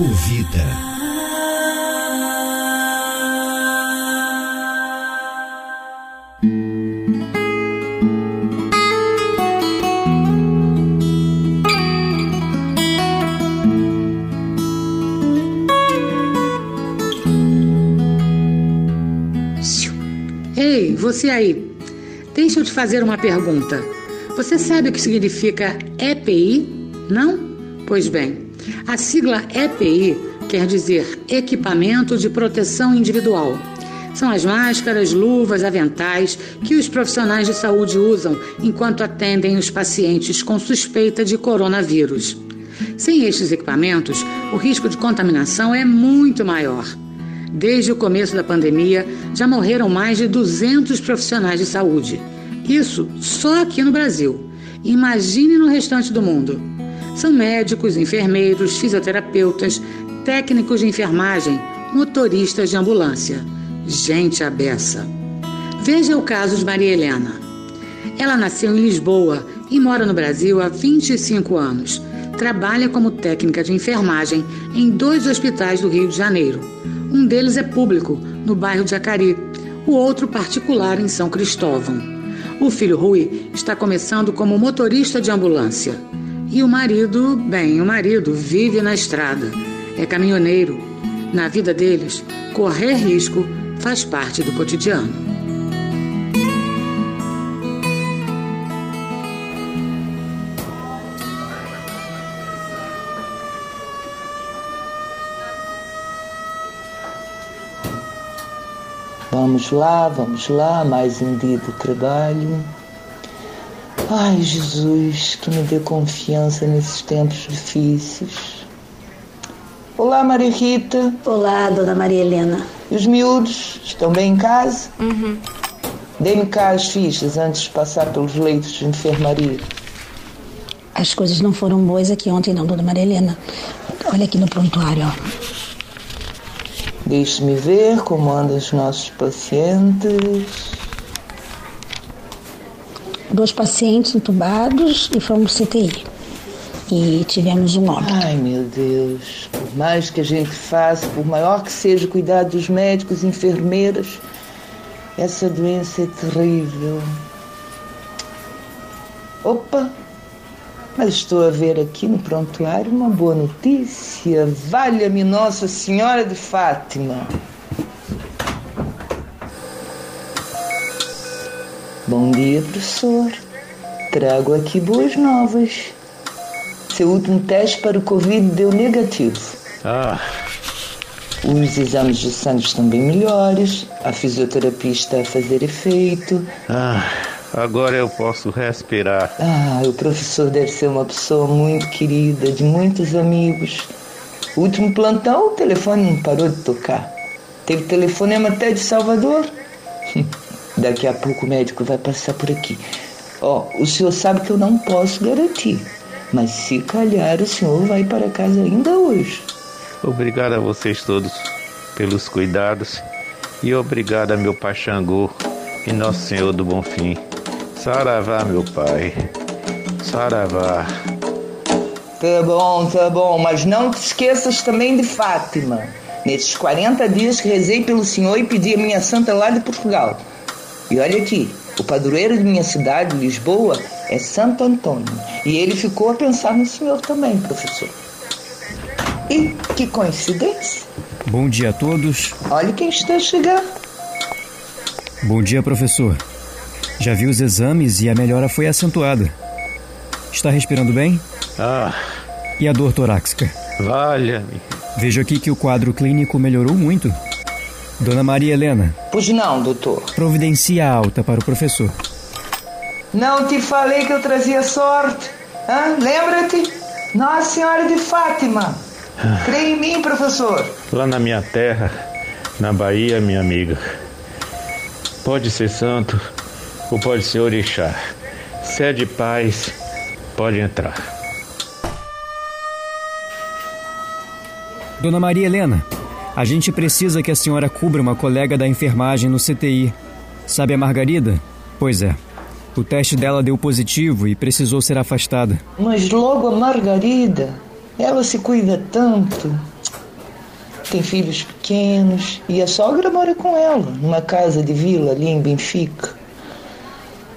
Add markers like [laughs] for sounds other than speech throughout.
Ecovida. Ei, você aí, deixa eu te fazer uma pergunta. Você sabe o que significa EPI? Não? Pois bem, a sigla EPI quer dizer Equipamento de Proteção Individual. São as máscaras, luvas, aventais que os profissionais de saúde usam enquanto atendem os pacientes com suspeita de coronavírus. Sem estes equipamentos, o risco de contaminação é muito maior. Desde o começo da pandemia, já morreram mais de 200 profissionais de saúde. Isso só aqui no Brasil. Imagine no restante do mundo. São médicos, enfermeiros, fisioterapeutas, técnicos de enfermagem, motoristas de ambulância. Gente abessa. Veja o caso de Maria Helena. Ela nasceu em Lisboa e mora no Brasil há 25 anos. Trabalha como técnica de enfermagem em dois hospitais do Rio de Janeiro. Um deles é público, no bairro de Acari, o outro particular em São Cristóvão. O filho Rui está começando como motorista de ambulância. E o marido, bem, o marido vive na estrada, é caminhoneiro. Na vida deles, correr risco faz parte do cotidiano. Vamos lá, vamos lá, mais um dia de trabalho. Ai, Jesus, que me dê confiança nesses tempos difíceis. Olá, Maria Rita. Olá, dona Maria Helena. E os miúdos estão bem em casa? Uhum. Dê-me cá as fichas antes de passar pelos leitos de enfermaria. As coisas não foram boas aqui ontem, não, dona Maria Helena. Olha aqui no prontuário, ó. Deixe-me ver como andam os nossos pacientes. Dois pacientes entubados e fomos CTI. E tivemos um óbito. Ai, meu Deus. Por mais que a gente faça, por maior que seja o cuidado dos médicos e enfermeiras, essa doença é terrível. Opa! Mas estou a ver aqui no prontuário uma boa notícia. Valha-me Nossa Senhora de Fátima. Bom dia, professor. Trago aqui boas novas. Seu último teste para o Covid deu negativo. Ah, Os exames de sangue estão bem melhores. A fisioterapia está a fazer efeito. ah, agora eu posso respirar. Ah, o professor deve ser uma pessoa muito querida, de muitos amigos. O último plantão, o telefone não parou de tocar. Teve telefonema até de Salvador. Daqui a pouco o médico vai passar por aqui. Ó, o senhor sabe que eu não posso garantir. Mas se calhar o senhor vai para casa ainda hoje. Obrigado a vocês todos pelos cuidados e obrigado a meu pai Xangô e Nosso Senhor do Bom Fim. Saravá, meu pai. Saravá. Tá bom, tá bom, mas não te esqueças também de Fátima. Nesses 40 dias que rezei pelo senhor e pedi a minha santa lá de Portugal. E olha aqui, o padroeiro de minha cidade, Lisboa, é Santo Antônio. E ele ficou a pensar no senhor também, professor. E que coincidência. Bom dia a todos. Olha quem está chegando. Bom dia, professor. Já vi os exames e a melhora foi acentuada. Está respirando bem? Ah, E a dor torácica? valha-me. Vejo aqui que o quadro clínico melhorou muito. Dona Maria Helena, Pois não, doutor. providencie a alta para o professor. Não te falei que eu trazia sorte? Hã? Lembra-te? Nossa Senhora de Fátima. Crê em mim, professor. Lá na minha terra, na Bahia, minha amiga. Pode ser santo ou pode ser orixá. Se é de paz, pode entrar. Dona Maria Helena, a gente precisa que a senhora cubra uma colega da enfermagem no CTI. Sabe a Margarida? Pois é. O teste dela deu positivo e precisou ser afastada. Mas logo a Margarida, ela se cuida tanto. tem filhos pequenos e a sogra mora com ela, numa casa de vila ali em Benfica.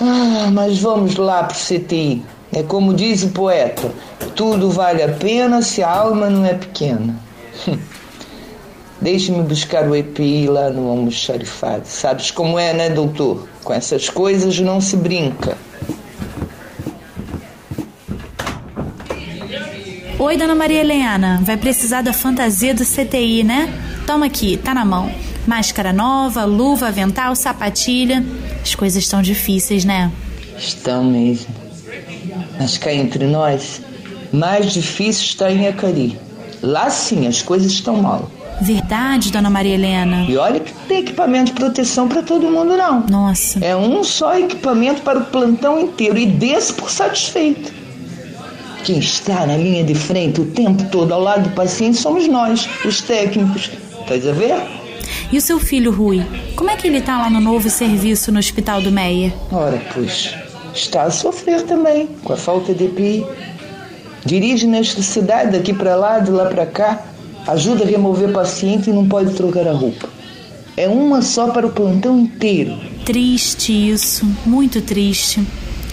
Ah, mas vamos lá pro CTI. É como diz o poeta: tudo vale a pena se a alma não é pequena. Deixe-me buscar o EPI lá no almoxarifado. Sabes como é, né, doutor? Com essas coisas não se brinca. Oi, dona Maria Helena. Vai precisar da fantasia do CTI, né? Toma aqui, tá na mão. Máscara nova, luva, avental, sapatilha. As coisas estão difíceis, né? Estão mesmo. Mas cá entre nós, mais difícil está em Acari. Lá sim, as coisas estão mal. Verdade, dona Maria Helena. E olha que não tem equipamento de proteção para todo mundo, não. Nossa. É um só equipamento para o plantão inteiro e desse por satisfeito. Quem está na linha de frente o tempo todo ao lado do paciente somos nós, os técnicos. Estás a ver? E o seu filho, Rui? Como é que ele está lá no novo serviço no Hospital do Meia? Ora, pois, está a sofrer também com a falta de EPI. Dirige nesta cidade daqui para lá, de lá para cá, ajuda a remover paciente e não pode trocar a roupa. É uma só para o plantão inteiro. Triste isso, muito triste.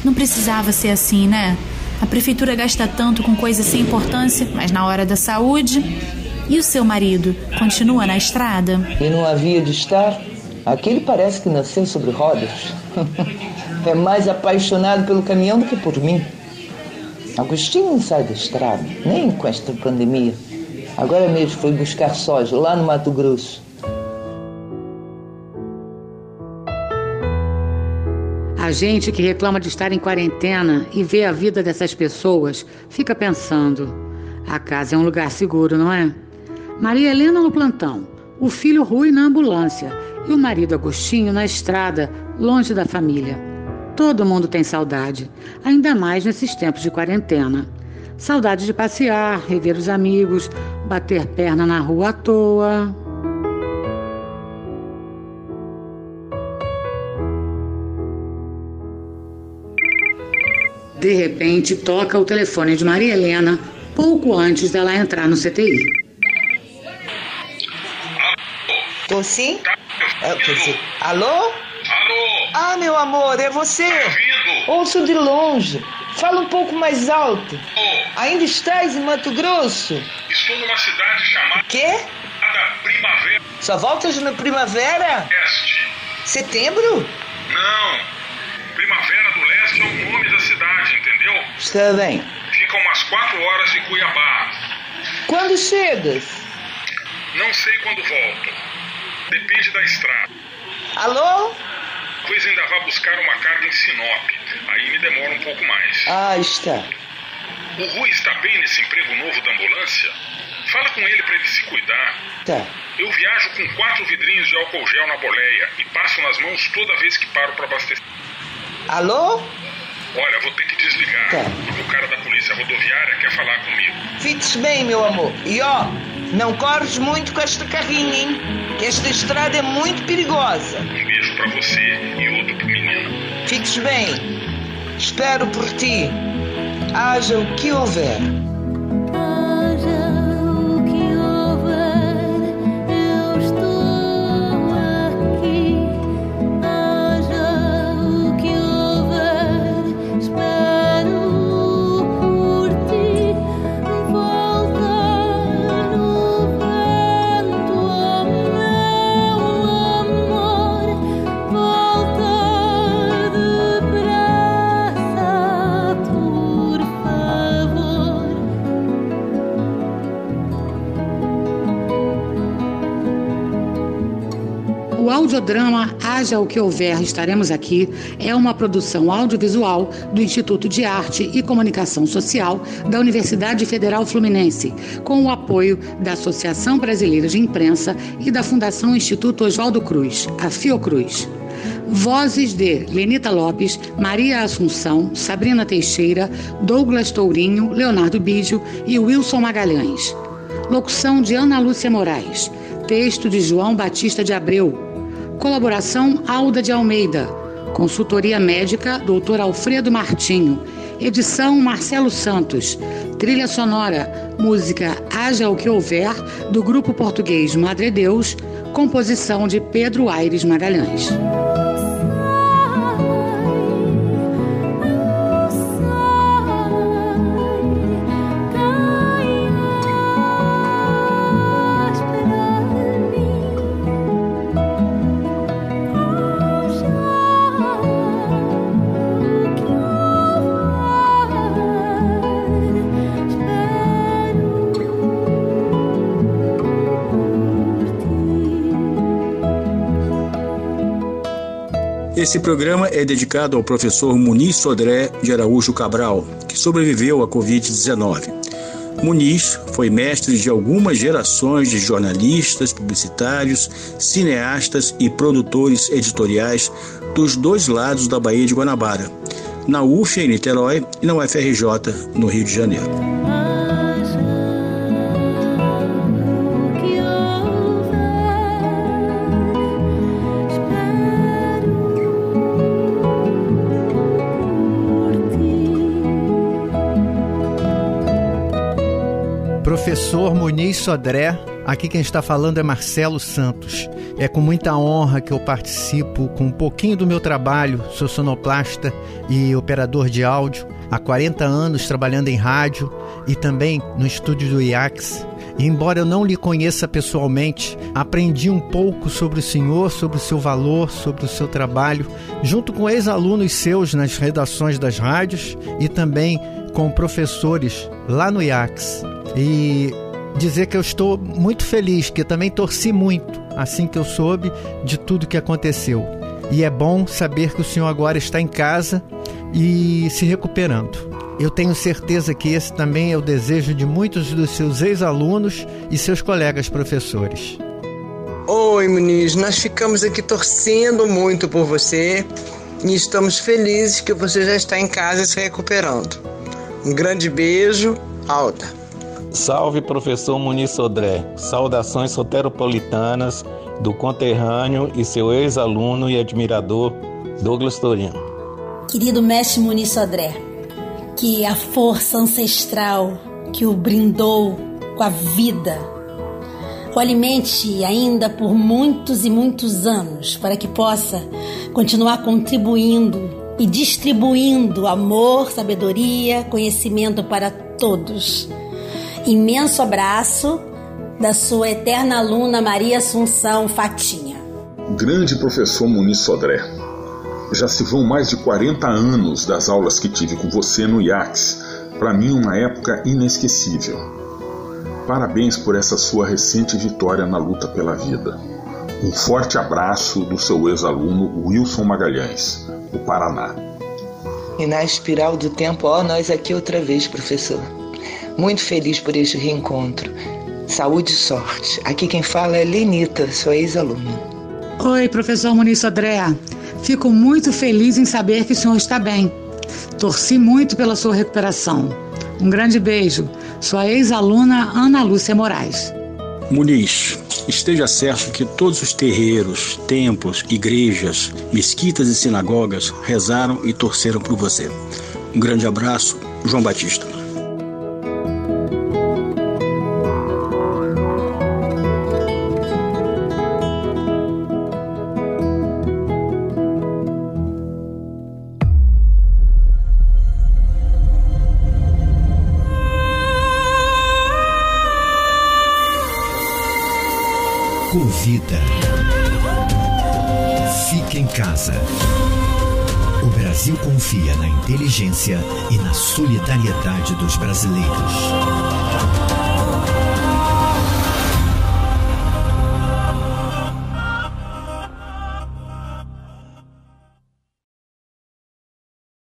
Não precisava ser assim, né? A prefeitura gasta tanto com coisas sem importância, mas na hora da saúde. E o seu marido continua na estrada? E não havia de estar? Aquele parece que nasceu sobre rodas. [laughs] é mais apaixonado pelo caminhão do que por mim. Agostinho não sai da estrada, nem com esta pandemia. Agora mesmo foi buscar soja lá no Mato Grosso. A gente que reclama de estar em quarentena e vê a vida dessas pessoas fica pensando: a casa é um lugar seguro, não é? Maria Helena no plantão, o filho Rui na ambulância e o marido Agostinho na estrada, longe da família. Todo mundo tem saudade, ainda mais nesses tempos de quarentena. Saudade de passear, rever os amigos, bater perna na rua à toa. De repente, toca o telefone de Maria Helena pouco antes dela entrar no CTI. Tô sim? É, quer dizer, alô? Alô? Ah, meu amor, é você? Ouço de longe. Fala um pouco mais alto. Oh, Ainda estás em Mato Grosso? estou numa cidade chamada Quê? Primavera Só voltas na primavera? Leste. Setembro? Não. Primavera do Leste é o nome da cidade, entendeu? Está bem. Fica umas quatro horas de Cuiabá. Quando chegas? Não sei quando volto. Depende da estrada. Alô? Pois ainda vá buscar uma carga em Sinop. Aí me demora um pouco mais. Ah, está. O Rui está bem nesse emprego novo da ambulância? Fala com ele para ele se cuidar. Tá. Eu viajo com quatro vidrinhos de álcool gel na boleia e passo nas mãos toda vez que paro para abastecer. Alô? Olha, vou ter que desligar. Tá. Porque o cara da polícia rodoviária quer falar comigo. Fique-se bem, meu amor. E ó, não corres muito com esta carrinha, hein? Que esta estrada é muito perigosa. Um beijo pra você e outro pro menino. Fiques bem. Espero por ti. Haja o que houver. Audiodrama Haja o que houver, estaremos aqui é uma produção audiovisual do Instituto de Arte e Comunicação Social da Universidade Federal Fluminense, com o apoio da Associação Brasileira de Imprensa e da Fundação Instituto Oswaldo Cruz, a Fiocruz. Vozes de Lenita Lopes, Maria Assunção, Sabrina Teixeira, Douglas Tourinho, Leonardo Biggio e Wilson Magalhães. Locução de Ana Lúcia Moraes. Texto de João Batista de Abreu. Colaboração Alda de Almeida. Consultoria médica Dr. Alfredo Martinho. Edição Marcelo Santos. Trilha sonora, música Haja o que houver, do grupo português Madre Deus, composição de Pedro Aires Magalhães. Esse programa é dedicado ao professor Muniz Sodré de Araújo Cabral, que sobreviveu à Covid-19. Muniz foi mestre de algumas gerações de jornalistas, publicitários, cineastas e produtores editoriais dos dois lados da Baía de Guanabara, na UF em Niterói e na UFRJ, no Rio de Janeiro. Professor Muniz Sodré, aqui quem está falando é Marcelo Santos. É com muita honra que eu participo com um pouquinho do meu trabalho, sou sonoplasta e operador de áudio, há 40 anos trabalhando em rádio e também no estúdio do IAX. E embora eu não lhe conheça pessoalmente, aprendi um pouco sobre o senhor, sobre o seu valor, sobre o seu trabalho, junto com ex-alunos seus nas redações das rádios e também com professores lá no IAX. E dizer que eu estou muito feliz, que também torci muito assim que eu soube de tudo que aconteceu. E é bom saber que o senhor agora está em casa e se recuperando. Eu tenho certeza que esse também é o desejo de muitos dos seus ex-alunos e seus colegas professores. Oi, Muniz, nós ficamos aqui torcendo muito por você e estamos felizes que você já está em casa se recuperando. Um grande beijo, Alta. Salve, professor Muniz Sodré. Saudações soteropolitanas do conterrâneo e seu ex-aluno e admirador Douglas Torino. Querido mestre Muniz Sodré, que a força ancestral que o brindou com a vida o alimente ainda por muitos e muitos anos para que possa continuar contribuindo e distribuindo amor, sabedoria, conhecimento para todos. Imenso abraço da sua eterna aluna Maria Assunção Fatinha. Grande professor Muniz Sodré. Já se vão mais de 40 anos das aulas que tive com você no IACS. Para mim, uma época inesquecível. Parabéns por essa sua recente vitória na luta pela vida. Um forte abraço do seu ex-aluno Wilson Magalhães, do Paraná. E na espiral do tempo, ó, nós aqui outra vez, professor. Muito feliz por este reencontro. Saúde e sorte. Aqui quem fala é Lenita, sua ex-aluna. Oi, professor Muniz Sodré. Fico muito feliz em saber que o senhor está bem. Torci muito pela sua recuperação. Um grande beijo. Sua ex-aluna Ana Lúcia Moraes. Muniz, esteja certo que todos os terreiros, templos, igrejas, mesquitas e sinagogas rezaram e torceram por você. Um grande abraço, João Batista. Convida. Fique em casa. O Brasil confia na inteligência e na solidariedade dos brasileiros.